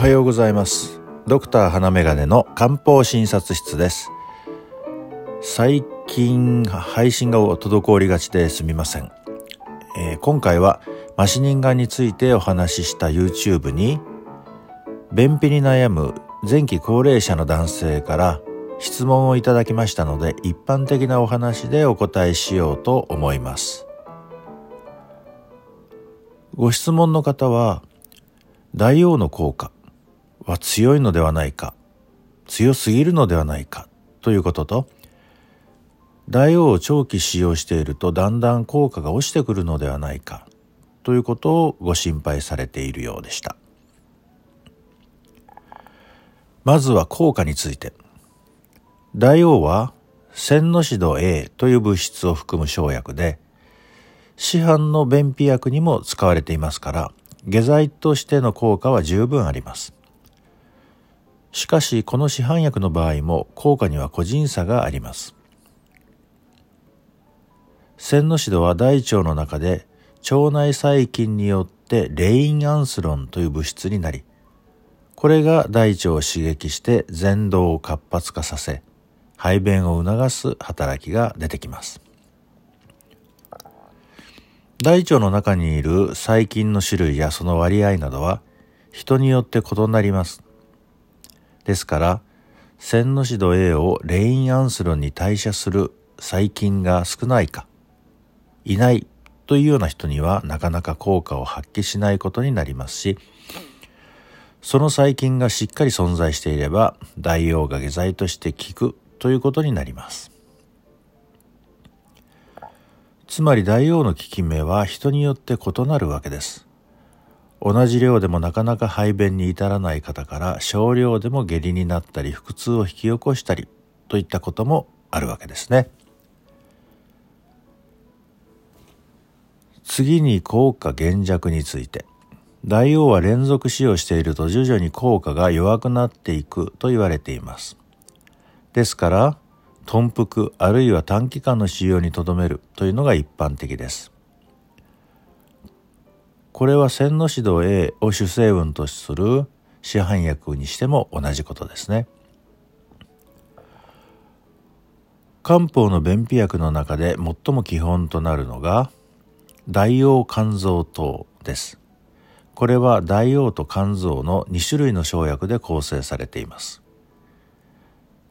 はようございます。ドクター花眼鏡の漢方診察室です。最近配信が滞りがちですみません、えー、今回はマシニンガンについてお話しした YouTube に便秘に悩む前期高齢者の男性から質問をいただきましたので一般的なお話でお答えしようと思います。ご質問の方は大王の効果。は強いのではないか強すぎるのではないかということと大王を長期使用しているとだんだん効果が落ちてくるのではないかということをご心配されているようでした。まずは効果について。大王は線の指導 A という物質を含む生薬で市販の便秘薬にも使われていますから下剤としての効果は十分あります。しかしこの市販薬の場合も効果には個人差があります線の指導は大腸の中で腸内細菌によってレインアンスロンという物質になりこれが大腸を刺激して前動を活発化させ排便を促す働きが出てきます。大腸の中にいる細菌の種類やその割合などは人によって異なります。ですから、線の指導 A をレインアンスロンに代謝する細菌が少ないか、いないというような人にはなかなか効果を発揮しないことになりますし、その細菌がしっかり存在していれば、大王が下剤として効くということになります。つまり大王の効き目は人によって異なるわけです。同じ量でもなかなか排便に至らない方から少量でも下痢になったり腹痛を引き起こしたりといったこともあるわけですね。次に効果減弱について。大王は連続使用していると徐々に効果が弱くなっていくと言われています。ですから、頓服あるいは短期間の使用にとどめるというのが一般的です。これは線の指導 A を主成分とする市販薬にしても同じことですね。漢方の便秘薬の中で最も基本となるのが大王肝臓糖です。これは大王と肝臓の2種類の生薬で構成されています。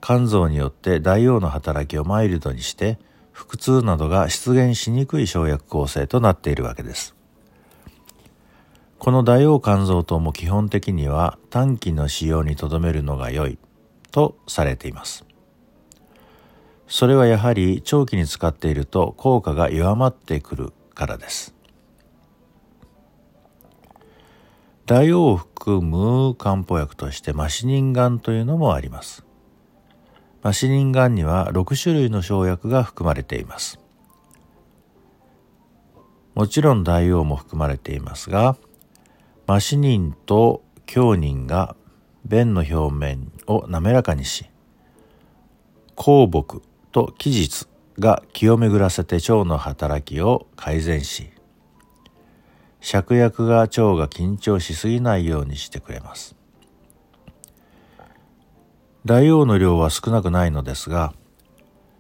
肝臓によって大王の働きをマイルドにして腹痛などが出現しにくい生薬構成となっているわけです。この大王肝臓糖も基本的には短期の使用にとどめるのが良いとされています。それはやはり長期に使っていると効果が弱まってくるからです。大王を含む漢方薬としてマシニンガンというのもあります。マシニンガンには6種類の生薬が含まれています。もちろん大王も含まれていますが、マシニンと強ニが便の表面を滑らかにし、香木と気実が気を巡らせて腸の働きを改善し、芍薬が腸が緊張しすぎないようにしてくれます。大王の量は少なくないのですが、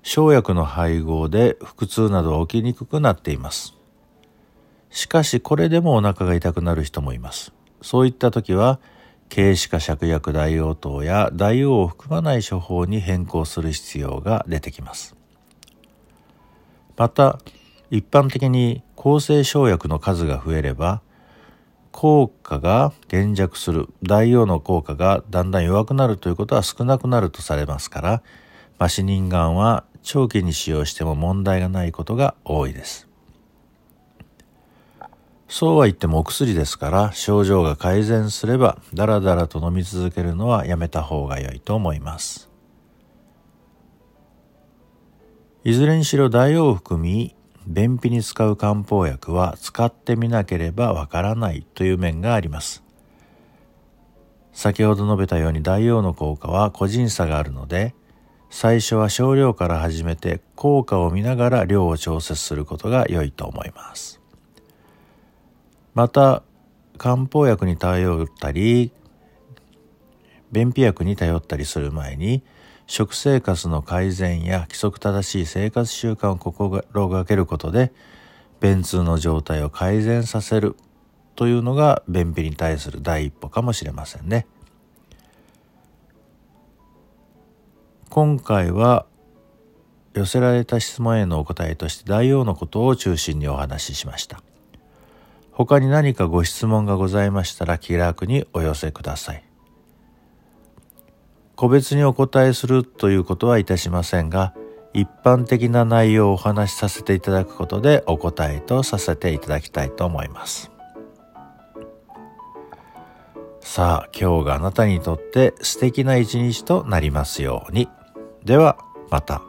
生薬の配合で腹痛などは起きにくくなっています。しかしこれでもお腹が痛くなる人もいます。そういった時は、軽視化芍薬大王糖や大王を含まない処方に変更する必要が出てきます。また、一般的に抗生生薬の数が増えれば、効果が減弱する大王の効果がだんだん弱くなるということは少なくなるとされますからマシニンガンは長期に使用しても問題がないことが多いですそうは言ってもお薬ですから症状が改善すればだらだらと飲み続けるのはやめた方が良いと思いますいずれにしろ大王を含み便秘に使う漢方薬は使ってみなければわからないという面があります。先ほど述べたように大王の効果は個人差があるので、最初は少量から始めて効果を見ながら量を調節することが良いと思います。また、漢方薬に頼ったり、便秘薬に頼ったりする前に食生活の改善や規則正しい生活習慣を心がけることで便通の状態を改善させるというのが便秘に対する第一歩かもしれませんね。今回は寄せられた質問へのお答えとして大王のことを中心にお話ししました。他に何かご質問がございましたら気楽にお寄せください。個別にお答えするということはいたしませんが、一般的な内容をお話しさせていただくことでお答えとさせていただきたいと思います。さあ、今日があなたにとって素敵な一日となりますように。では、また。